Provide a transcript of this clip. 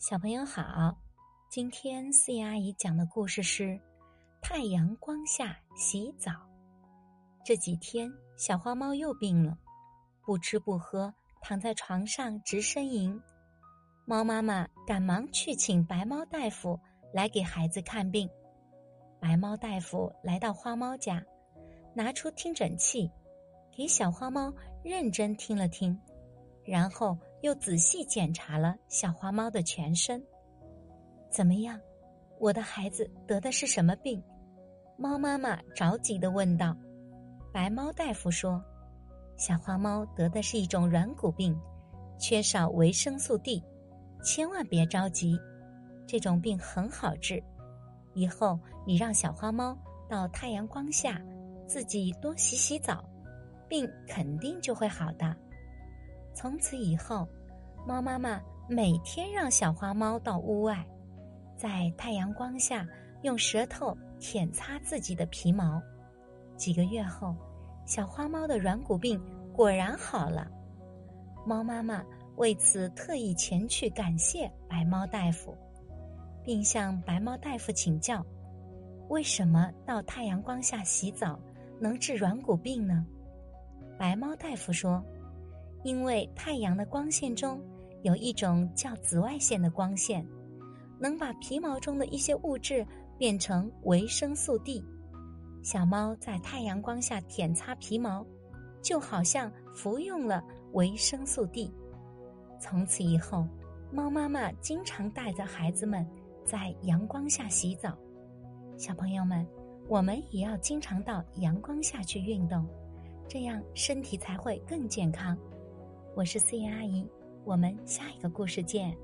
小朋友好，今天思妍阿姨讲的故事是《太阳光下洗澡》。这几天，小花猫又病了，不吃不喝，躺在床上直呻吟。猫妈妈赶忙去请白猫大夫来给孩子看病。白猫大夫来到花猫家，拿出听诊器，给小花猫认真听了听，然后。又仔细检查了小花猫的全身，怎么样？我的孩子得的是什么病？猫妈妈着急的问道。白猫大夫说：“小花猫得的是一种软骨病，缺少维生素 D，千万别着急，这种病很好治。以后你让小花猫到太阳光下，自己多洗洗澡，病肯定就会好的。”从此以后，猫妈妈每天让小花猫到屋外，在太阳光下用舌头舔擦自己的皮毛。几个月后，小花猫的软骨病果然好了。猫妈妈为此特意前去感谢白猫大夫，并向白猫大夫请教：为什么到太阳光下洗澡能治软骨病呢？白猫大夫说。因为太阳的光线中有一种叫紫外线的光线，能把皮毛中的一些物质变成维生素 D。小猫在太阳光下舔擦皮毛，就好像服用了维生素 D。从此以后，猫妈妈经常带着孩子们在阳光下洗澡。小朋友们，我们也要经常到阳光下去运动，这样身体才会更健康。我是思妍阿姨，我们下一个故事见。